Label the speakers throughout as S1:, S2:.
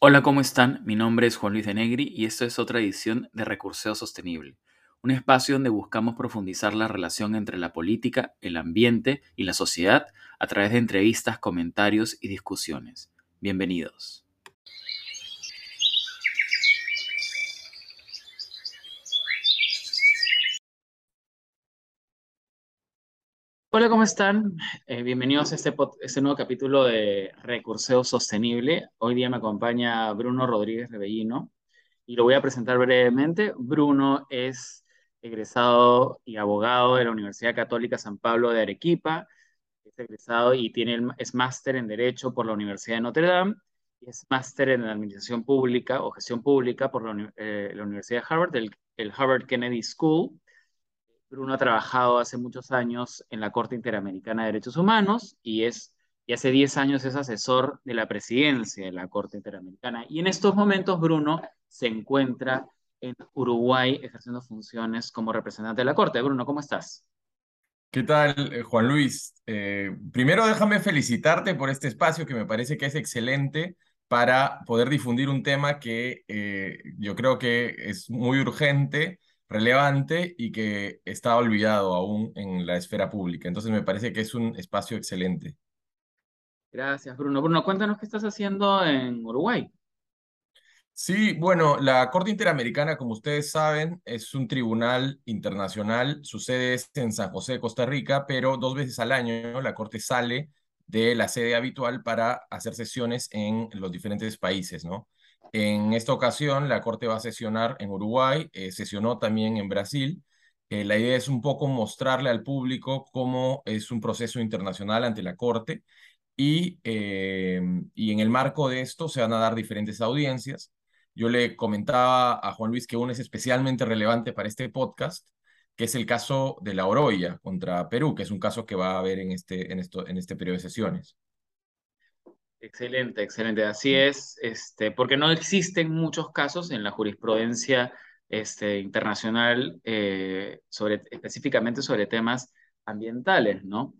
S1: Hola, ¿cómo están? Mi nombre es Juan Luis de Negri y esto es otra edición de Recurseo Sostenible, un espacio donde buscamos profundizar la relación entre la política, el ambiente y la sociedad a través de entrevistas, comentarios y discusiones. Bienvenidos. Hola, ¿cómo están? Eh, bienvenidos a este, este, nuevo capítulo de Recurseo Sostenible. Hoy día me acompaña Bruno Rodríguez Rebellino y lo voy a presentar brevemente. Bruno es egresado y abogado de la Universidad Católica San Pablo de Arequipa. Es egresado y tiene es máster en Derecho por la Universidad de Notre Dame y es máster en Administración Pública o Gestión Pública por la, eh, Universidad de Harvard, el Harvard Kennedy School Bruno ha trabajado hace muchos años en la Corte Interamericana de Derechos Humanos y, es, y hace 10 años es asesor de la presidencia de la Corte Interamericana. Y en estos momentos Bruno se encuentra en Uruguay ejerciendo funciones como representante de la Corte. Bruno, ¿cómo estás?
S2: ¿Qué tal, eh, Juan Luis? Eh, primero déjame felicitarte por este espacio que me parece que es excelente para poder difundir un tema que eh, yo creo que es muy urgente relevante y que está olvidado aún en la esfera pública. Entonces me parece que es un espacio excelente.
S1: Gracias, Bruno. Bruno, cuéntanos qué estás haciendo en Uruguay.
S2: Sí, bueno, la Corte Interamericana, como ustedes saben, es un tribunal internacional. Su sede es en San José de Costa Rica, pero dos veces al año la Corte sale de la sede habitual para hacer sesiones en los diferentes países, ¿no? En esta ocasión, la Corte va a sesionar en Uruguay, eh, sesionó también en Brasil. Eh, la idea es un poco mostrarle al público cómo es un proceso internacional ante la Corte y, eh, y en el marco de esto se van a dar diferentes audiencias. Yo le comentaba a Juan Luis que uno es especialmente relevante para este podcast, que es el caso de la Oroya contra Perú, que es un caso que va a haber en este, en esto, en este periodo de sesiones.
S1: Excelente, excelente. Así es, este, porque no existen muchos casos en la jurisprudencia este, internacional eh, sobre, específicamente sobre temas ambientales, ¿no?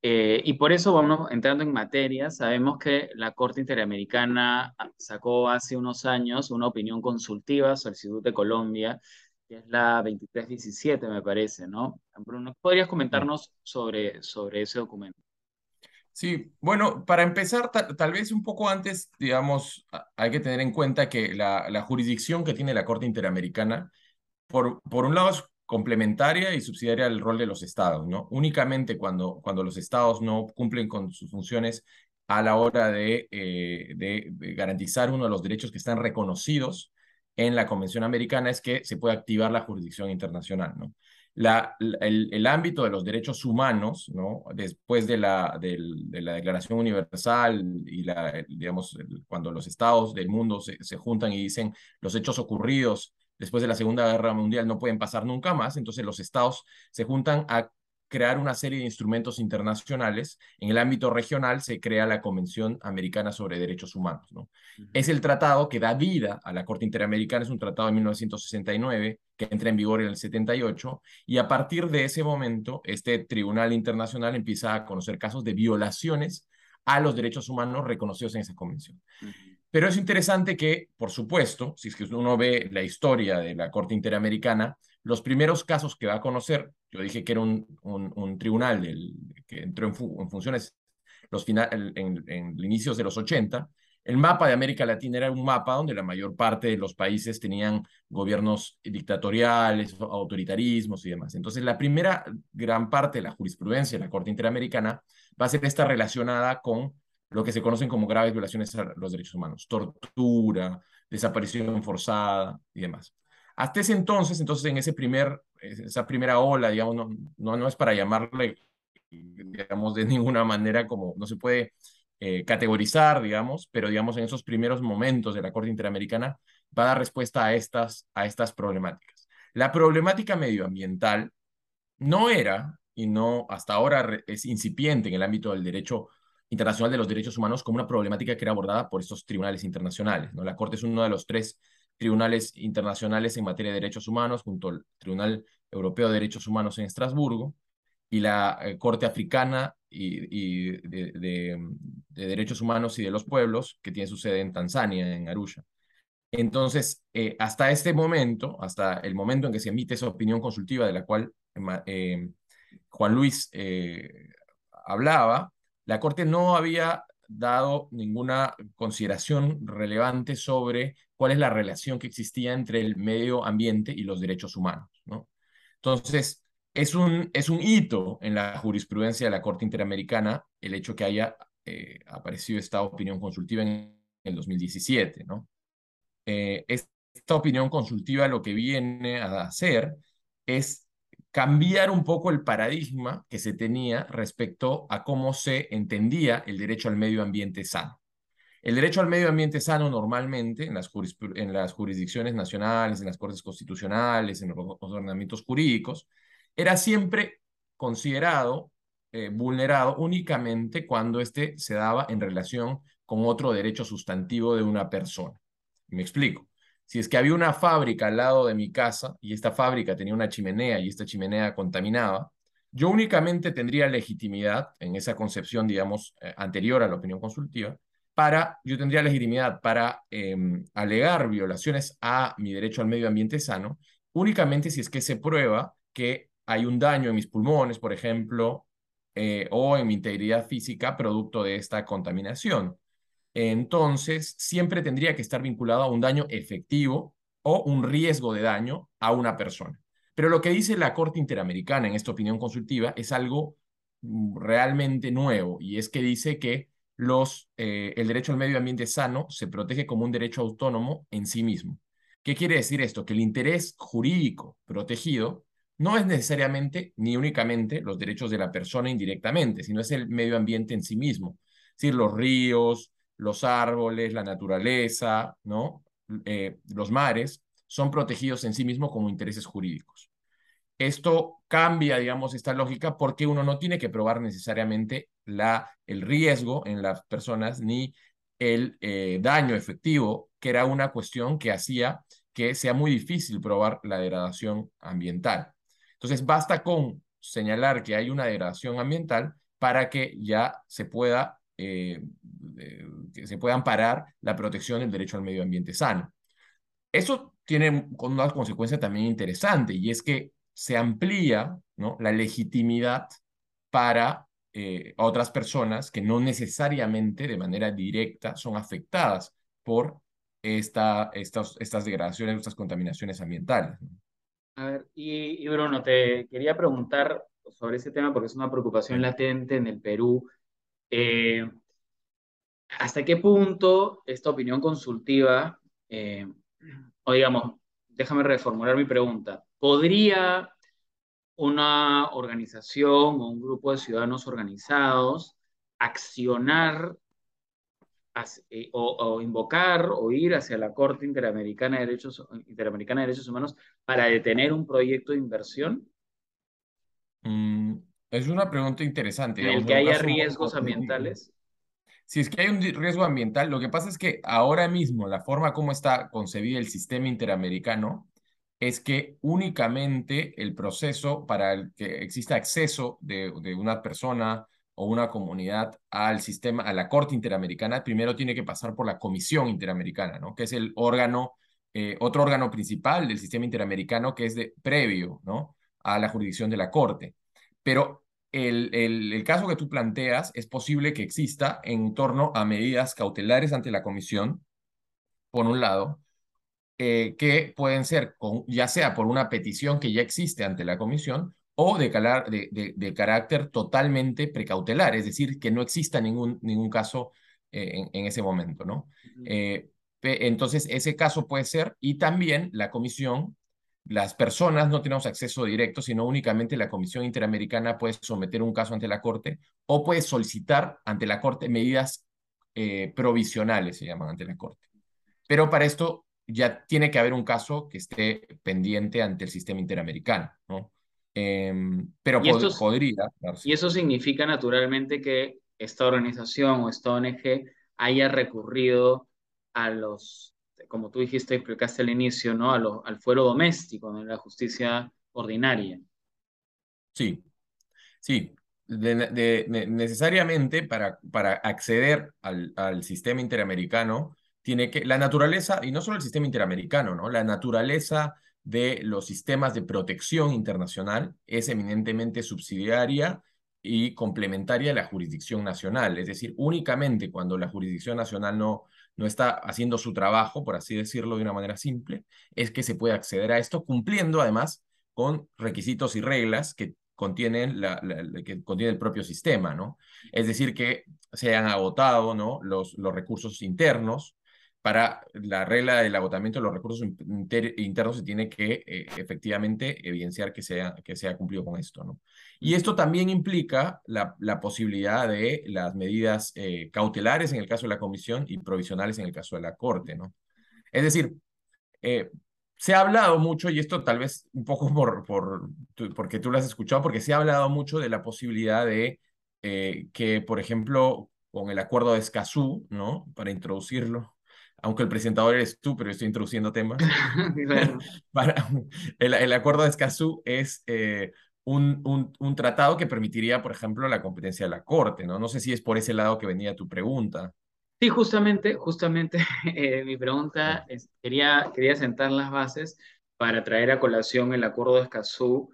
S1: Eh, y por eso vamos entrando en materia. Sabemos que la Corte Interamericana sacó hace unos años una opinión consultiva sobre el Instituto de Colombia, que es la 2317, me parece, ¿no? Bruno, ¿podrías comentarnos sobre, sobre ese documento?
S2: Sí, bueno, para empezar, tal vez un poco antes, digamos, hay que tener en cuenta que la, la jurisdicción que tiene la Corte Interamericana, por, por un lado es complementaria y subsidiaria al rol de los estados, ¿no? Únicamente cuando, cuando los estados no cumplen con sus funciones a la hora de, eh, de, de garantizar uno de los derechos que están reconocidos en la Convención Americana es que se puede activar la jurisdicción internacional, ¿no? La, el, ámbito de los derechos humanos, ¿no? después de la, de, la Declaración Universal y la, cuando los estados del mundo se, se juntan y dicen los hechos ocurridos después de la Segunda Guerra Mundial no pueden pasar nunca más, entonces los estados se juntan a crear una serie de instrumentos internacionales. En el ámbito regional se crea la Convención Americana sobre Derechos Humanos. ¿no? Es el tratado que da vida a la Corte Interamericana, es un tratado de 1969 que entra en vigor en el 78 y a partir de ese momento este Tribunal Internacional empieza a conocer casos de violaciones a los derechos humanos reconocidos en esa convención. Pero es interesante que, por supuesto, si es que uno ve la historia de la Corte Interamericana, los primeros casos que va a conocer, yo dije que era un, un, tribunal que entró en, funciones los final, en, en, inicios de los 80, el mapa de América Latina era un mapa donde la mayor parte de los países tenían gobiernos dictatoriales, autoritarismos y demás. Entonces, la primera gran parte de la jurisprudencia de la Corte Interamericana va a ser esta relacionada con lo que se conocen como graves violaciones a los derechos humanos, tortura, desaparición forzada y demás. Hasta ese entonces, entonces en ese primer, esa primera ola, digamos, no, no, no es para llamarle, digamos, de ninguna manera como, no se puede eh, categorizar, digamos, pero digamos en esos primeros momentos de la Corte Interamericana va a dar respuesta a estas, a estas problemáticas. La problemática medioambiental no era, y no hasta ahora es incipiente en el ámbito del derecho internacional de los derechos humanos como una problemática que era abordada por estos tribunales internacionales. ¿no? La Corte es uno de los tres tribunales internacionales en materia de derechos humanos, junto al Tribunal Europeo de Derechos Humanos en Estrasburgo. y la eh, Corte Africana y, de, Derechos Humanos y de los Pueblos, que tiene su sede en Tanzania, en Arusha. Entonces, eh, hasta este momento, hasta el momento en que se emite esa opinión consultiva de la cual eh, Juan Luis hablaba, la Corte no había dado ninguna consideración relevante sobre cuál es la relación que existía entre el medio ambiente y los derechos humanos. ¿no? Entonces, es un, es un hito en la jurisprudencia de la Corte Interamericana el hecho que haya eh, aparecido esta opinión consultiva en el 2017. ¿no? Eh, esta opinión consultiva lo que viene a hacer es cambiar un poco el paradigma que se tenía respecto a cómo se entendía el derecho al medio ambiente sano. El derecho al medio ambiente sano normalmente en las, jurisdicciones nacionales, en las cortes constitucionales, en los ordenamientos jurídicos, era siempre considerado eh, vulnerado únicamente cuando éste se daba en relación con otro derecho sustantivo de una persona. Me explico. Si es que había una fábrica al lado de mi casa y esta fábrica tenía una chimenea y esta chimenea contaminaba, yo únicamente tendría legitimidad en esa concepción, digamos, eh, anterior a la opinión consultiva, para, yo tendría legitimidad para em, alegar violaciones a mi derecho al medio ambiente sano, únicamente si es que se prueba que hay un daño en mis pulmones, por ejemplo, eh, o en mi integridad física producto de esta contaminación. Entonces, siempre tendría que estar vinculado a un daño efectivo o un riesgo de daño a una persona. Pero lo que dice la Corte Interamericana en esta opinión consultiva es algo mm, realmente nuevo y es que dice que eh, el derecho al medio ambiente sano se protege como un derecho autónomo en sí mismo. ¿Qué quiere decir esto? Que el interés jurídico protegido no es necesariamente ni únicamente los derechos de la persona indirectamente, sino es el medio ambiente en sí mismo. Es decir, los ríos, los árboles, la naturaleza, ¿no? Eh, los mares, son protegidos en sí mismos como intereses jurídicos. Esto cambia, digamos, esta lógica porque uno no tiene que probar necesariamente la, el riesgo en las personas ni el eh, daño efectivo, que era una cuestión que hacía que sea muy difícil probar la degradación ambiental. Entonces, basta con señalar que hay una degradación ambiental para que ya se pueda, eh, eh, que se pueda amparar la protección del derecho al medio ambiente sano. Eso tiene una consecuencia también interesante y es que se amplía ¿no? la legitimidad para eh, otras personas que no necesariamente de manera directa son afectadas por esta, estas, estas degradaciones, estas contaminaciones ambientales.
S1: A ver, y, Bruno, te quería preguntar sobre ese tema porque es una preocupación latente en el Perú. Eh, ¿Hasta qué punto esta opinión consultiva, eh, o digamos, déjame reformular mi pregunta, ¿podría una organización o un grupo de ciudadanos organizados accionar eh, o, invocar o ir hacia la Corte Interamericana de, Derechos, Interamericana de Derechos Humanos para detener un proyecto de inversión?
S2: Mm, es una pregunta interesante.
S1: En el que haya riesgos ambientales.
S2: Si es que hay un riesgo ambiental, lo que pasa es que ahora mismo la forma como está concebido el sistema interamericano es que únicamente el proceso para que exista acceso de, de una persona o una comunidad al sistema, a la Corte Interamericana, primero tiene que pasar por la Comisión Interamericana, ¿no? Que es el órgano, eh, otro órgano principal del sistema interamericano que es de previo, ¿no? A la jurisdicción de la Corte. Pero el, el, caso que tú planteas es posible que exista en torno a medidas cautelares ante la Comisión, por un lado, eh, que pueden ser, con, ya sea por una petición que ya existe ante la Comisión o de, de, de, carácter totalmente precautelar, es decir, que no exista ningún, ningún caso eh, en, ese momento, ¿no? Eh, entonces, ese caso puede ser, y también la comisión, las personas no tenemos acceso directo, sino únicamente la Comisión Interamericana puede someter un caso ante la Corte o puede solicitar ante la Corte medidas eh, provisionales, se llaman ante la Corte. Pero para esto ya tiene que haber un caso que esté pendiente ante el sistema interamericano, ¿no? Em, pero podría.
S1: Y eso significa naturalmente que esta organización o esta ONG haya recurrido a los, como tú dijiste, explicaste al inicio, ¿no? Al fuero doméstico, de la justicia ordinaria.
S2: Sí. Sí, necesariamente para, para acceder al, al sistema interamericano, tiene que, la naturaleza, y no solo el sistema interamericano, ¿no? La naturaleza de los sistemas de protección internacional es eminentemente subsidiaria y complementaria a la jurisdicción nacional. Es decir, únicamente cuando la jurisdicción nacional no, no está haciendo su trabajo, por así decirlo de una manera simple, es que se puede acceder a esto, cumpliendo además con requisitos y reglas que contienen la, que contiene el propio sistema, ¿no? Es decir, que se han agotado, ¿no? Los, los recursos internos, para la regla del agotamiento de los recursos internos se tiene que eh, efectivamente evidenciar que se, ha, que se ha cumplido con esto. ¿no? Y esto también implica la, la posibilidad de las medidas eh, cautelares en el caso de la comisión y provisionales en el caso de la corte. ¿no? Es decir, eh, se ha hablado mucho, y esto tal vez un poco por, por, porque tú lo has escuchado, porque se ha hablado mucho de la posibilidad de que, por ejemplo, con el acuerdo de Escazú, ¿no? Para introducirlo, aunque el presentador eres tú, pero estoy introduciendo temas. Para, el, acuerdo de Escazú es eh, un, un, un, tratado que permitiría, por ejemplo, la competencia de la Corte, ¿no? No sé si es por ese lado que venía tu pregunta.
S1: Sí, justamente, justamente eh, mi pregunta es, quería, quería sentar las bases para traer a colación el acuerdo de Escazú,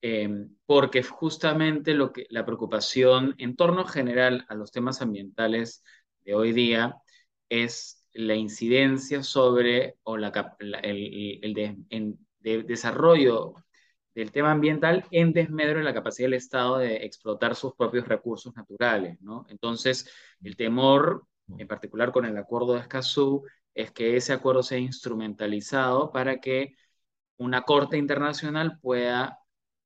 S1: em, porque justamente lo que, la preocupación en torno general a los temas ambientales de hoy día es la incidencia sobre o la, el, el de, desarrollo del tema ambiental en desmedro de la capacidad del Estado de explotar sus propios recursos naturales, ¿no? Entonces, el temor, en particular con el acuerdo de Escazú, es que ese acuerdo sea instrumentalizado para que una corte internacional pueda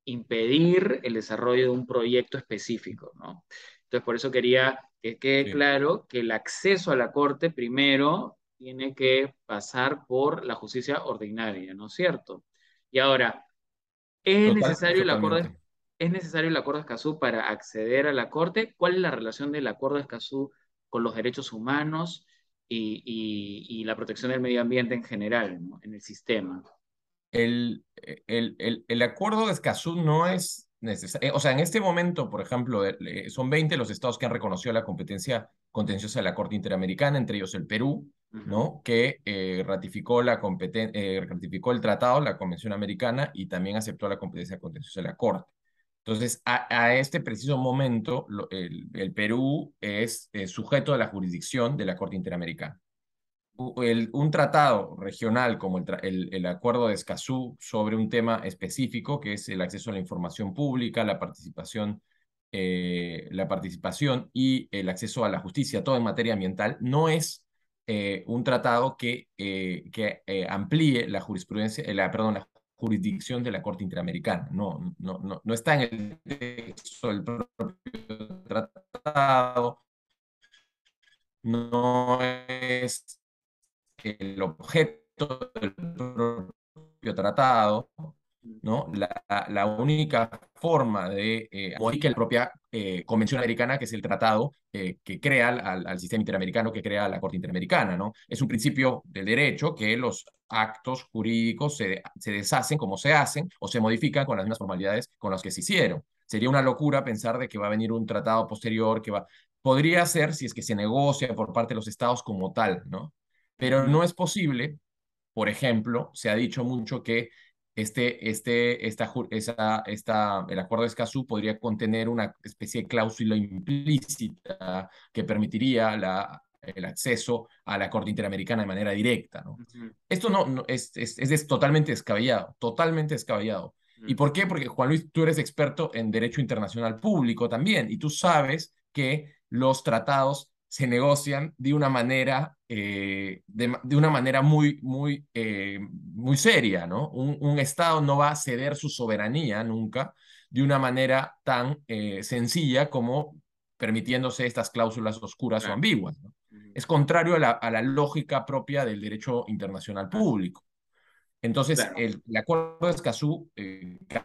S1: impedir el desarrollo de un proyecto específico, ¿no? Entonces, por eso quería que quede claro que el acceso a la Corte primero tiene que pasar por la justicia ordinaria, ¿no es cierto? Y ahora, ¿es, necesario, el acuerdo ¿es necesario el acuerdo de Escazú para acceder a la Corte? ¿Cuál es la relación del acuerdo de Escazú con los derechos humanos y, y, la protección del medio ambiente en general, en el sistema?
S2: El, el, el, el acuerdo de Escazú no es o sea, en este momento, por ejemplo, son 20 los estados que han reconocido la competencia contenciosa de la Corte Interamericana, entre ellos el Perú, ¿no? Que eh, ratificó, la eh, ratificó el tratado, la Convención Americana, y también aceptó la competencia contenciosa de la Corte. Entonces, a, este preciso momento, el, el, Perú es sujeto a la jurisdicción de la Corte Interamericana un tratado regional como el, el, Acuerdo de Escazú sobre un tema específico, que es el acceso a la información pública, la participación, eh, la participación y el acceso a la justicia, todo en materia ambiental, no es eh, un tratado que, eh, que amplíe la jurisprudencia, la, perdón, la jurisdicción de la Corte Interamericana. No, no, no, no está en el texto del propio tratado, no es el objeto del propio tratado, ¿no? La, la única forma de eh, que la propia eh, Convención Americana, que es el tratado eh, que crea al, al, sistema interamericano, que crea la Corte Interamericana, ¿no? Es un principio del derecho que los actos jurídicos se, se deshacen como se hacen o se modifican con las mismas formalidades con las que se hicieron. Sería una locura pensar de que va a venir un tratado posterior que va... Podría ser si es que se negocia por parte de los estados como tal, ¿no? Pero no es posible, por ejemplo, se ha dicho mucho que este, este, esta, esa, esta, el acuerdo de Escazú podría contener una especie de cláusula implícita que permitiría la, el acceso a la Corte Interamericana de manera directa. ¿no? Esto no, no es, es, es, totalmente descabellado, totalmente descabellado. ¿Y por qué? Porque Juan Luis, tú eres experto en derecho internacional público también y tú sabes que los tratados se negocian de una manera, eh, de, una manera muy, muy, eh, muy seria, ¿no? Un, Estado no va a ceder su soberanía nunca de una manera tan eh, sencilla como permitiéndose estas cláusulas oscuras o ambiguas. Es contrario a la, a la, lógica propia del derecho internacional público. Entonces, el, acuerdo de Escazú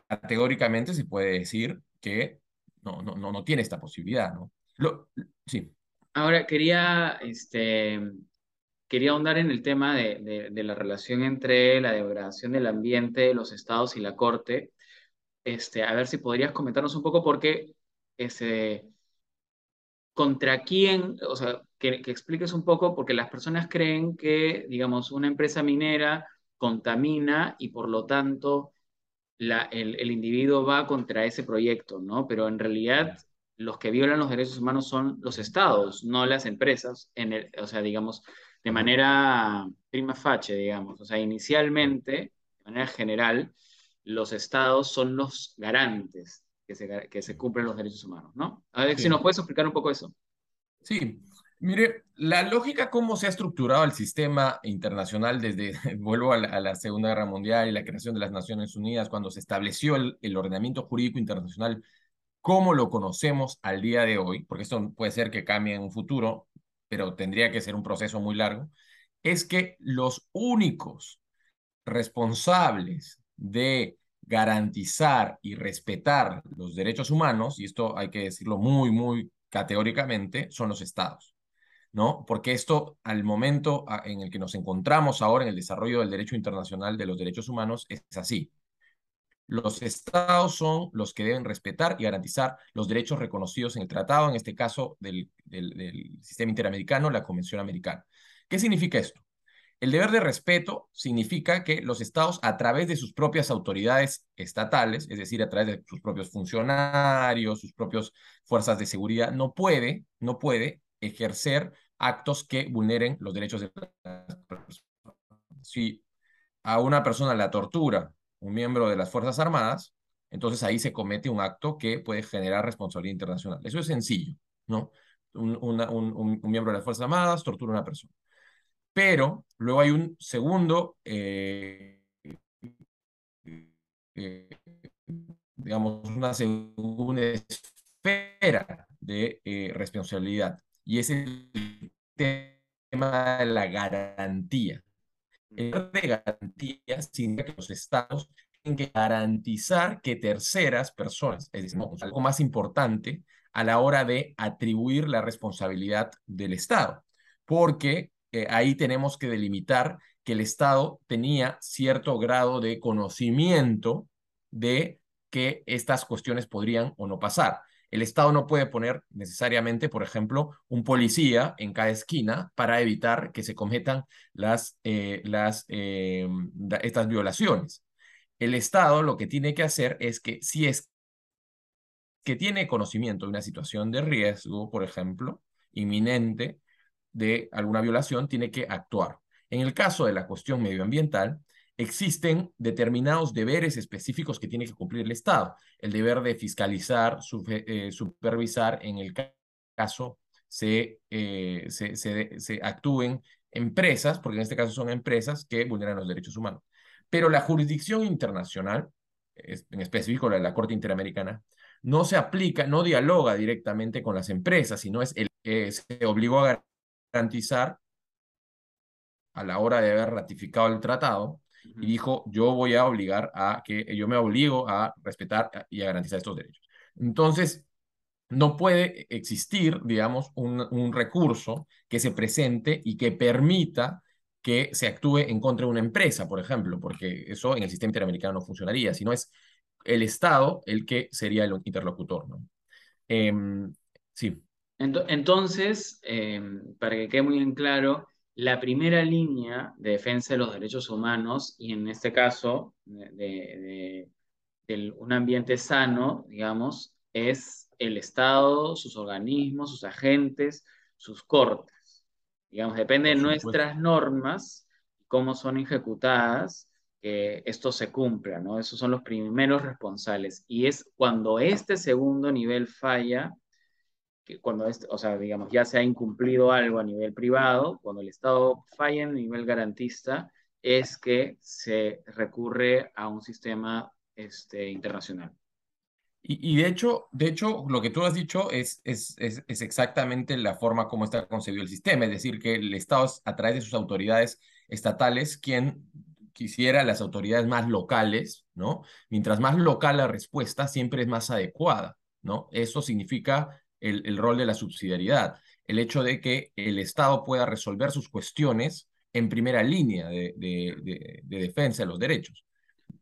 S2: categóricamente se puede decir que no, no, no, no tiene esta posibilidad, ¿no? Lo, sí.
S1: Ahora, quería, este, quería ahondar en el tema de, de, la relación entre la degradación del ambiente, los estados y la corte. Este, a ver si podrías comentarnos un poco, porque ese, contra quién, o sea, que, que, expliques un poco, porque las personas creen que, digamos, una empresa minera contamina y por lo tanto la, el, el, individuo va contra ese proyecto, ¿no? Pero en realidad los que violan los derechos humanos son los estados, no las empresas, en el, o sea, digamos, de manera prima facie, digamos, o sea, inicialmente, de manera general, los estados son los garantes que se, que se cumplen los derechos humanos, ¿no? A ver sí. si nos puedes explicar un poco eso.
S2: Sí, Mire, la lógica cómo se ha estructurado el sistema internacional desde, vuelvo a la, a la, Segunda Guerra Mundial y la creación de las Naciones Unidas, cuando se estableció el, el, ordenamiento jurídico internacional como lo conocemos al día de hoy, porque esto puede ser que cambie en un futuro, pero tendría que ser un proceso muy largo, es que los únicos responsables de garantizar y respetar los derechos humanos, y esto hay que decirlo muy, muy categóricamente, son los estados. ¿no? Porque esto, al momento en el que nos encontramos ahora en el desarrollo del derecho internacional de los derechos humanos, es así. Los estados son los que deben respetar y garantizar los derechos reconocidos en el tratado, en este caso del, sistema interamericano, la Convención Americana. ¿Qué significa esto? El deber de respeto significa que los estados, a través de sus propias autoridades estatales, es decir, a través de sus propios funcionarios, sus propias fuerzas de seguridad, no puede, no puede ejercer actos que vulneren los derechos de las personas. Si a una persona la tortura un miembro de las Fuerzas Armadas, entonces ahí se comete un acto que puede generar responsabilidad internacional. Eso es sencillo, ¿no? Un, un, un miembro de las Fuerzas Armadas tortura a una persona. Pero luego hay un segundo, eh, eh, digamos, una segunda esfera de eh, responsabilidad y es el tema de la garantía. De garantía significa que los estados tienen que garantizar que terceras personas, es decir, algo más importante a la hora de atribuir la responsabilidad del Estado, porque eh, ahí tenemos que delimitar que el Estado tenía cierto grado de conocimiento de que estas cuestiones podrían o no pasar. El Estado no puede poner necesariamente, por ejemplo, un policía en cada esquina para evitar que se cometan las, eh, eh, estas violaciones. El Estado lo que tiene que hacer es que si es que tiene conocimiento de una situación de riesgo, por ejemplo, inminente de alguna violación, tiene que actuar. En el caso de la cuestión medioambiental, existen determinados deberes específicos que tiene que cumplir el Estado. El deber de fiscalizar, eh, supervisar en el caso se, eh, se, actúen empresas, porque en este caso son empresas que vulneran los derechos humanos. Pero la jurisdicción internacional, en específico la de la Corte Interamericana, no se aplica, no dialoga directamente con las empresas, sino es el, eh, se obligó a garantizar a la hora de haber ratificado el tratado, y dijo, yo voy a obligar a que, yo me obligo a respetar y a garantizar estos derechos. Entonces, no puede existir, digamos, un, un recurso que se presente y que permita que se actúe en contra de una empresa, por ejemplo, porque eso en el sistema interamericano no funcionaría, sino es el Estado el que sería el interlocutor, ¿no? Eh, sí.
S1: Entonces, eh, para que quede muy en claro, la primera línea de defensa de los derechos humanos, y en este caso de, de, de, un ambiente sano, digamos, es el Estado, sus organismos, sus agentes, sus cortes. Digamos, depende de nuestras normas, cómo son ejecutadas, que esto se cumpla, ¿no? Esos son los primeros responsables. Y es cuando este segundo nivel falla, que cuando, es, o sea, digamos, ya se ha incumplido algo a nivel privado, cuando el Estado falla en nivel garantista, es que se recurre a un sistema este, internacional.
S2: Y, y, de, hecho, de hecho, lo que tú has dicho es, es, es, es, exactamente la forma como está concebido el sistema, es decir, que el Estado es a través de sus autoridades estatales quien quisiera las autoridades más locales, ¿no? Mientras más local la respuesta, siempre es más adecuada, ¿no? Eso significa el, el, rol de la subsidiariedad, el hecho de que el Estado pueda resolver sus cuestiones en primera línea de, de, de, de defensa de los derechos.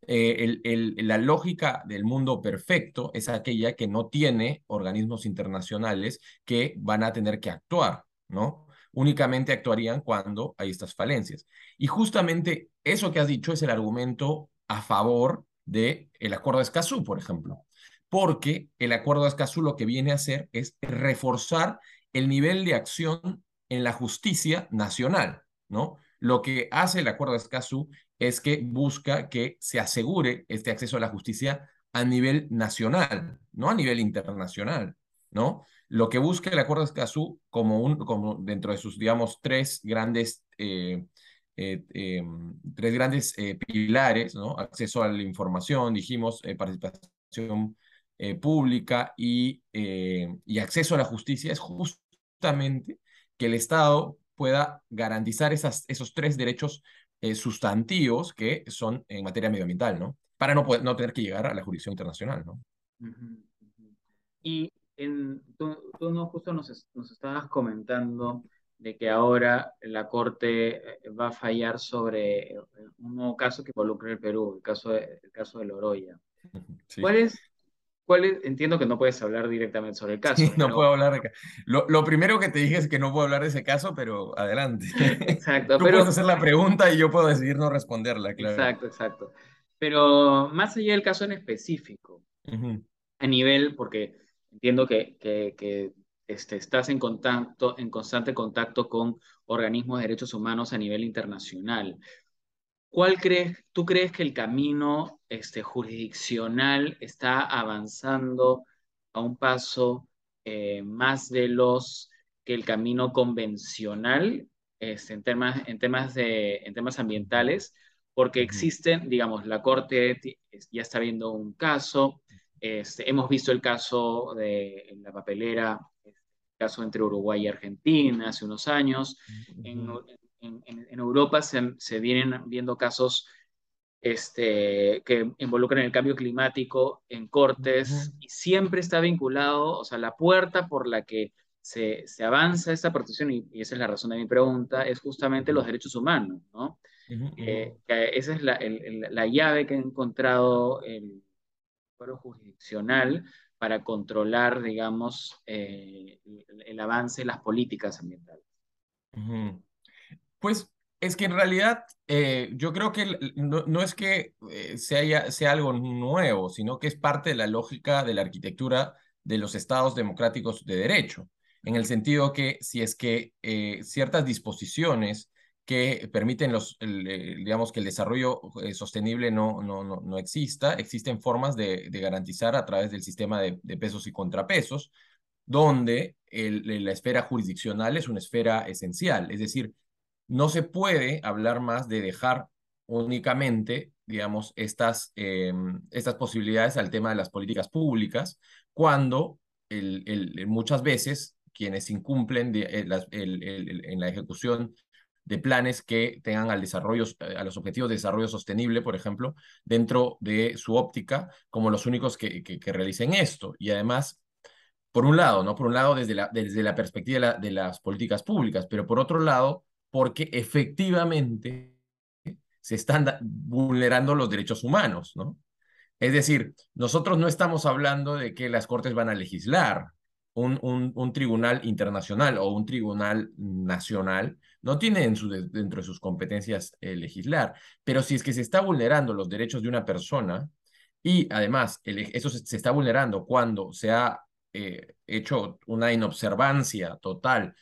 S2: eh, la lógica del mundo perfecto es aquella que no tiene organismos internacionales que van a tener que actuar, ¿no? Únicamente actuarían cuando hay estas falencias. Y justamente eso que has dicho es el argumento a favor del el acuerdo de Escazú, por ejemplo. Porque el acuerdo de Escazú lo que viene a hacer es reforzar el nivel de acción en la justicia nacional, ¿no? Lo que hace el acuerdo de Escazú es que busca que se asegure este acceso a la justicia a nivel nacional, no a nivel internacional, ¿no? Lo que busca el acuerdo de Escazú como, un, como dentro de sus, digamos, tres grandes, eh, eh, em, tres grandes eh, pilares, ¿no? Acceso a la información, dijimos, participación pública y, y acceso a la justicia, es justamente que el Estado pueda garantizar esas, esos tres derechos eh, sustantivos que son en materia medioambiental, ¿no? Para no, poder, no tener que llegar a la jurisdicción internacional, ¿no?
S1: Y en, tú, no, justo nos, nos estabas comentando de que ahora la Corte eh, va a fallar sobre eh, un nuevo caso que involucra el Perú, el caso de, el caso de Loroya. ¿Cuál es entiendo que no puedes hablar directamente sobre el caso.
S2: Sí, no puedo hablar de lo, lo, primero que te dije es que no puedo hablar de ese caso, pero adelante. Exacto. Tú puedes hacer la pregunta y yo puedo decidir no responderla, claro.
S1: Exacto, exacto. Pero más allá del caso en específico, a nivel, porque entiendo que, que, que este, estás en, contacto, en constante contacto con organismos de derechos humanos a nivel internacional. ¿Cuál crees, tú crees que el camino este, jurisdiccional está avanzando a un paso eh, más veloz que el camino convencional este, en, temas, en, temas de, en temas ambientales? Porque existen, digamos, la Corte ya está viendo un caso, este, hemos visto el caso de la papelera, el caso entre Uruguay y Argentina hace unos años. En, en, Europa se, vienen viendo casos este, que involucran el cambio climático en cortes y siempre está vinculado, o sea, la puerta por la que se, se avanza esta protección, y, esa es la razón de mi pregunta, es justamente los derechos humanos, ¿no? Eh, esa es la, la, llave que ha encontrado el foro jurisdiccional para controlar, digamos, eh, el, avance de las políticas ambientales.
S2: Pues es que en realidad eh, yo creo que no, es que eh, sea, sea algo nuevo, sino que es parte de la lógica de la arquitectura de los estados democráticos de derecho, en el sentido que si es que eh, ciertas disposiciones que permiten los, digamos que el desarrollo sostenible no, no, no, exista, existen formas de, garantizar a través del sistema de, pesos y contrapesos, donde la esfera jurisdiccional es una esfera esencial, es decir, no se puede hablar más de dejar únicamente, digamos, estas, em, estas posibilidades al tema de las políticas públicas, cuando el, muchas veces quienes incumplen eh, en la ejecución de planes que tengan al desarrollo, a los objetivos de desarrollo sostenible, por ejemplo, dentro de su óptica, como los únicos que, que, realicen esto. Y además, por un lado, ¿no? Por un lado, desde la, desde la perspectiva de las políticas públicas, pero por otro lado, porque efectivamente se están vulnerando los derechos humanos, ¿no? Es decir, nosotros no estamos hablando de que las cortes van a legislar. Un, un, tribunal internacional o un tribunal nacional no tiene dentro de sus competencias eh, legislar, pero si es que se está vulnerando los derechos de una persona y además eso se, está vulnerando cuando se ha eh, hecho una inobservancia total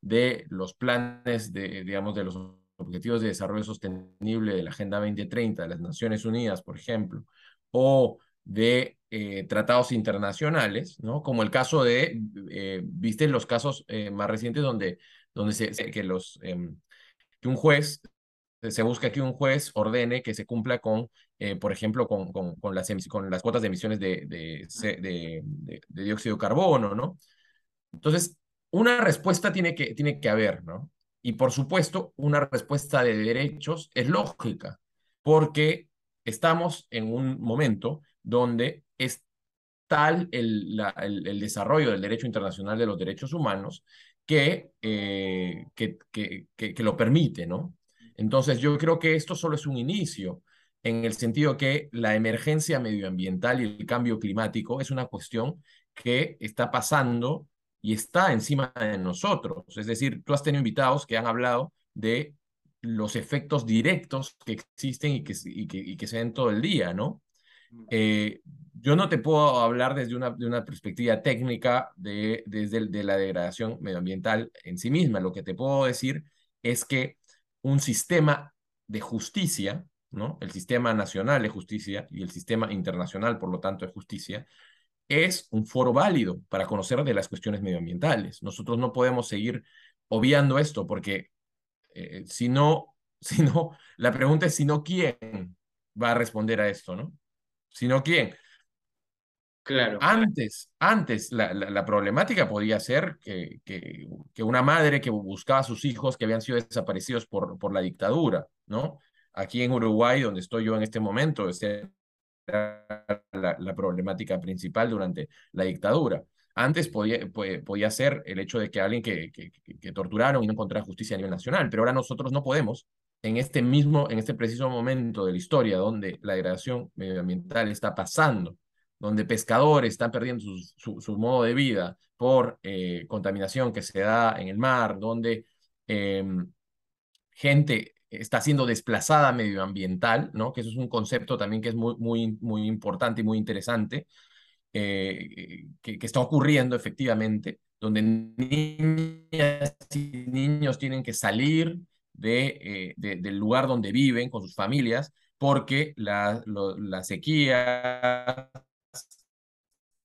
S2: de los planes de, digamos, de los Objetivos de Desarrollo Sostenible de la Agenda 2030 de las Naciones Unidas, por ejemplo, o de eh, tratados internacionales, ¿no? Como el caso de, eh, viste los casos eh, más recientes donde, donde se, que, los, em, que un juez, se busca que un juez ordene que se cumpla con, por ejemplo, con, con, con, las, con las cuotas de emisiones de, de, de, de dióxido de carbono, ¿no? Entonces, una respuesta tiene que, tiene que haber, ¿no? Y por supuesto, una respuesta de derechos es lógica, porque estamos en un momento donde es tal el, el, desarrollo del derecho internacional de los derechos humanos que, eh, que, que, que, lo permite, ¿no? Entonces yo creo que esto solo es un inicio. en el sentido que la emergencia medioambiental y el cambio climático es una cuestión que está pasando y está encima de nosotros. Es decir, tú has tenido invitados que han hablado de los efectos directos que existen y que, y que, se ven todo el día, ¿no? Eh, yo no te puedo hablar desde una, de una perspectiva técnica de, desde de la degradación medioambiental en sí misma. Lo que te puedo decir es que un sistema de justicia, ¿no? el sistema nacional de justicia y el sistema internacional, por lo tanto, de justicia, es un foro válido para conocer de las cuestiones medioambientales. Nosotros no podemos seguir obviando esto porque eh, si no, si no, la pregunta es si no, ¿quién va a responder a esto, no? Si no, ¿quién?
S1: Claro.
S2: Antes, antes la, la, problemática podía ser que, que, que, una madre que buscaba a sus hijos que habían sido desaparecidos por, por la dictadura, ¿no? Aquí en Uruguay, donde estoy yo en este momento, este la, la problemática principal durante la dictadura. Antes podía, podía ser el hecho de que alguien que, que, que, torturaron y no encontrara justicia a nivel nacional, pero ahora nosotros no podemos, en este mismo, en este preciso momento de la historia donde la degradación medioambiental está pasando, donde pescadores están perdiendo su, su, modo de vida por eh, contaminación que se da en el mar, donde em, gente está siendo desplazada medioambiental, ¿no? que eso es un concepto también que es muy, muy, muy importante y muy interesante, eh, que, está ocurriendo efectivamente, donde niñas y niños tienen que salir de, eh, del lugar donde viven con sus familias porque la, la sequía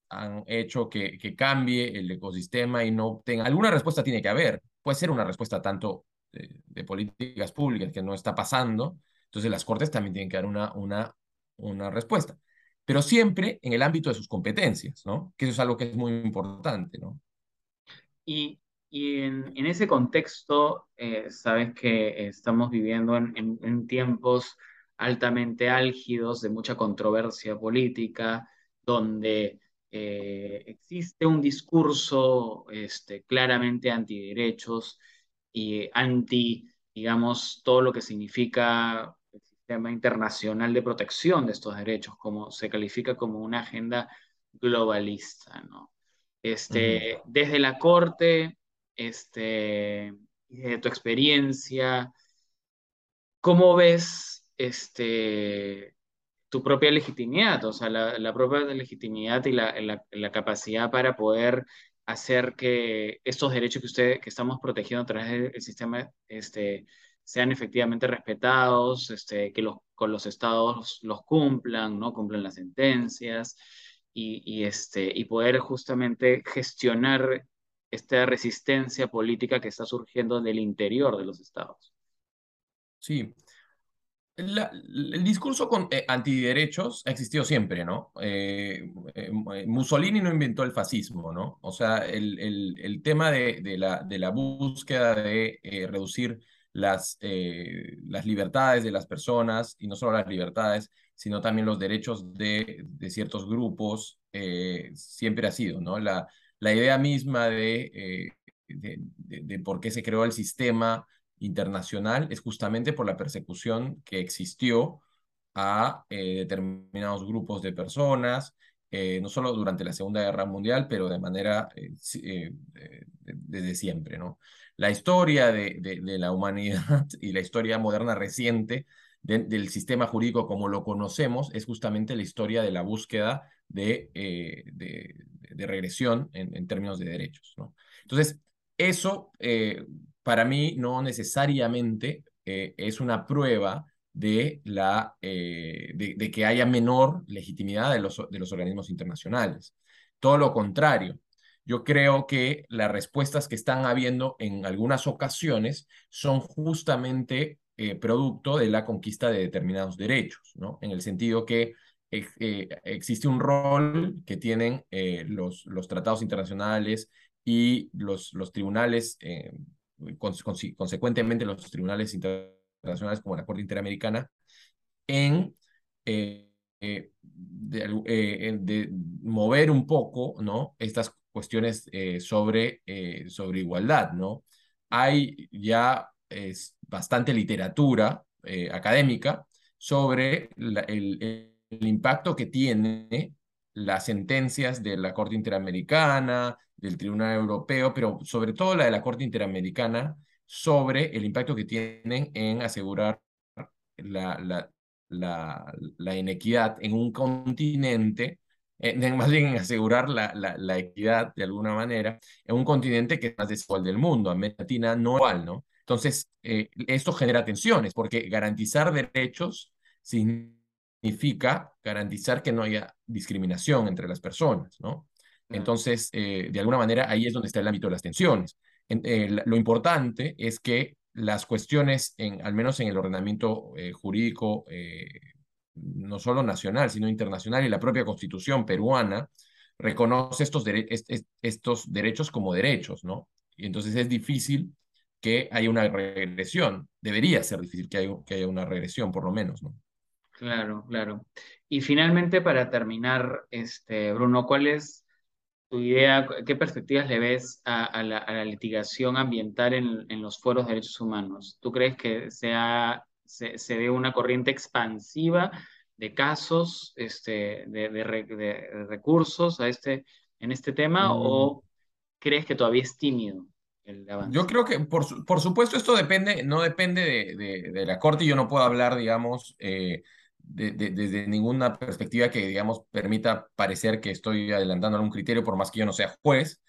S2: han hecho que, que, cambie el ecosistema y no tenga... Alguna respuesta tiene que haber. Puede ser una respuesta tanto de, políticas públicas que no está pasando. Entonces las Cortes también tienen que dar una, una, una respuesta pero siempre en el ámbito de sus competencias, ¿no? Que eso es algo que es muy importante, ¿no?
S1: Y, y en, en, ese contexto, eh, sabes que estamos viviendo en, en, tiempos altamente álgidos, de mucha controversia política, donde eh, existe un discurso este, claramente antiderechos y anti, digamos, todo lo que significa internacional de protección de estos derechos, como se califica como una agenda globalista, ¿no? Este, Desde la Corte, este, desde tu experiencia, ¿cómo ves este, tu propia legitimidad? O sea, la, la propia legitimidad y la, la, la, capacidad para poder hacer que estos derechos que, usted, que estamos protegiendo a través del sistema este, sean efectivamente respetados, este, que los, con los estados los cumplan, ¿no? Cumplan las sentencias y, y, este, y poder justamente gestionar esta resistencia política que está surgiendo del interior de los estados.
S2: Sí. El discurso con, eh, antiderechos ha existido siempre, ¿no? Eh, eh, Mussolini no inventó el fascismo, ¿no? O sea, el, tema de, la, búsqueda de reducir las, eh, libertades de las personas, y no solo las libertades, sino también los derechos de, ciertos grupos, eh, siempre ha sido, ¿no? La, idea misma eh, de, por qué se creó el sistema internacional es justamente por la persecución que existió a determinados grupos de personas, no solo durante la Segunda Guerra Mundial, pero de manera desde siempre, ¿no? la historia de, de, la humanidad y la historia moderna reciente del sistema jurídico como lo conocemos es justamente la historia de la búsqueda de, eh, de, regresión en, en, términos de derechos. ¿no? Entonces, eso eh, para mí no necesariamente eh, es una prueba de, la, de, que haya menor legitimidad de los, de los organismos internacionales. Todo lo contrario, yo creo que las respuestas que están habiendo en algunas ocasiones son justamente eh, producto de la conquista de determinados derechos, ¿no? En el sentido que eh, existe un rol que tienen eh, los, los tratados internacionales y los, los tribunales, consecuentemente los tribunales internacionales como la Corte Interamericana, en de, de, mover un poco ¿no? estas cuestiones eh, sobre, eh, sobre igualdad, ¿no? Hay ya es, bastante literatura eh, académica sobre el impacto que tiene las sentencias de la Corte Interamericana, del Tribunal Europeo, pero sobre todo la de la Corte Interamericana, sobre el impacto que tienen en asegurar la, la, la, la inequidad en un continente, eh, más bien en asegurar la, equidad de alguna manera, en un continente que es más desigual del mundo, América Latina no igual, ¿no? Entonces, eh, esto genera tensiones, porque garantizar derechos significa garantizar que no haya discriminación entre las personas, ¿no? Entonces, eh, de alguna manera, ahí es donde está el ámbito de las tensiones. En, lo importante es que las cuestiones, en, al menos en el ordenamiento eh, jurídico, eh, no solo nacional, sino internacional y la propia constitución peruana, reconoce estos, estos derechos como derechos, ¿no? Y entonces es difícil que haya una regresión. Debería ser difícil que haya, que haya una regresión, por lo menos, ¿no?
S1: Claro, claro. Y finalmente, para terminar, este, Bruno, ¿cuál es tu idea, qué perspectivas le ves a, la, litigación ambiental en, los foros de derechos humanos? ¿Tú crees que sea, se, se ve una corriente expansiva de casos, este, de, recursos a este, en este tema mm. o crees que todavía es tímido? El avance?
S2: Yo creo que, por, por supuesto, esto depende, no depende de, la Corte y yo no puedo hablar, digamos, eh, desde ninguna perspectiva que, digamos, permita parecer que estoy adelantando algún criterio, por más que yo no sea juez,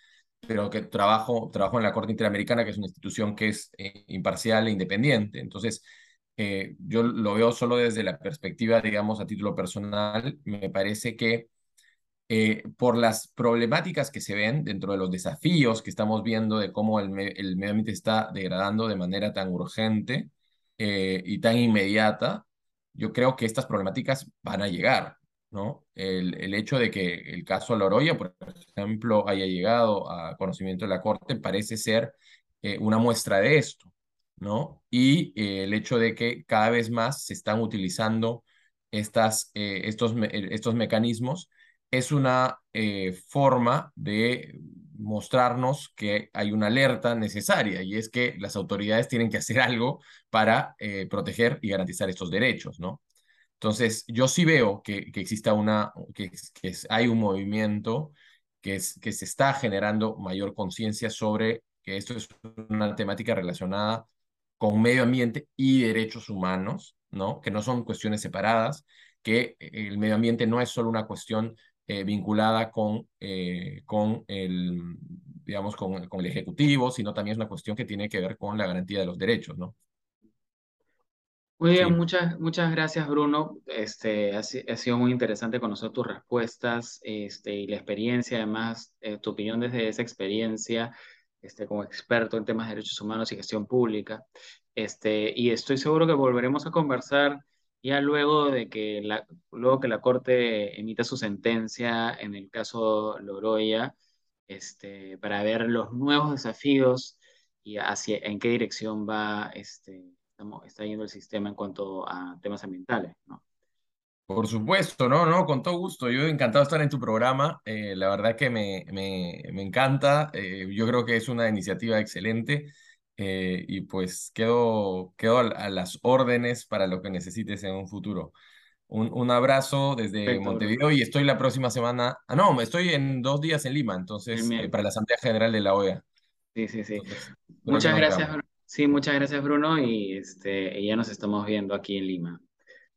S2: pero que trabajo, trabajo en la Corte Interamericana, que es una institución que es eh, imparcial e independiente. Entonces, eh, yo lo veo solo desde la perspectiva, digamos, a título personal. Me parece que eh, por las problemáticas que se ven dentro de los desafíos que estamos viendo de cómo el, el medio ambiente está degradando de manera tan urgente y tan inmediata, yo creo que estas problemáticas van a llegar, ¿no? El, el hecho de que el caso Loroya, por ejemplo, haya llegado a conocimiento de la Corte parece ser eh, una muestra de esto, ¿no? Y eh, el hecho de que cada vez más se están utilizando estas, eh, estos, estos mecanismos es una forma de mostrarnos que hay una alerta necesaria y es que las autoridades tienen que hacer algo para eh, proteger y garantizar estos derechos, ¿no? Entonces, yo sí veo que, que exista una, que, que hay un movimiento que, es, que se está generando mayor conciencia sobre que esto es una temática relacionada con medio ambiente y derechos humanos, ¿no? Que no son cuestiones separadas, que el medio ambiente no es solo una cuestión eh, vinculada con, eh, con, el, digamos, con, con, el Ejecutivo, sino también es una cuestión que tiene que ver con la garantía de los derechos, ¿no?
S1: Muy bien, muchas, muchas gracias, Bruno. Este, ha, ha, sido muy interesante conocer tus respuestas este, y la experiencia, además, eh, tu opinión desde esa experiencia este, como experto en temas de derechos humanos y gestión pública. Este, y estoy seguro que volveremos a conversar ya luego de que la, luego que la Corte emita su sentencia en el caso Loroya, este, para ver los nuevos desafíos y hacia en qué dirección va este, está yendo el sistema en cuanto a temas ambientales, ¿no?
S2: Por supuesto, no, no, con todo gusto. Yo encantado de estar en tu programa. Eh, la verdad que me, me, me encanta. Eh, yo creo que es una iniciativa excelente. Eh, y pues quedo, quedo a, las órdenes para lo que necesites en un futuro. Un, un abrazo desde Montevideo y estoy la próxima semana. Ah, no, estoy en dos días en Lima, entonces, eh, para la Asamblea General de la OEA.
S1: Sí, sí, sí. muchas gracias, Bruno. Sí, muchas gracias, Bruno, y este, ya nos estamos viendo aquí en Lima.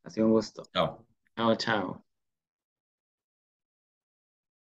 S1: Ha sido un gusto.
S2: Chao.
S1: Chao, chao.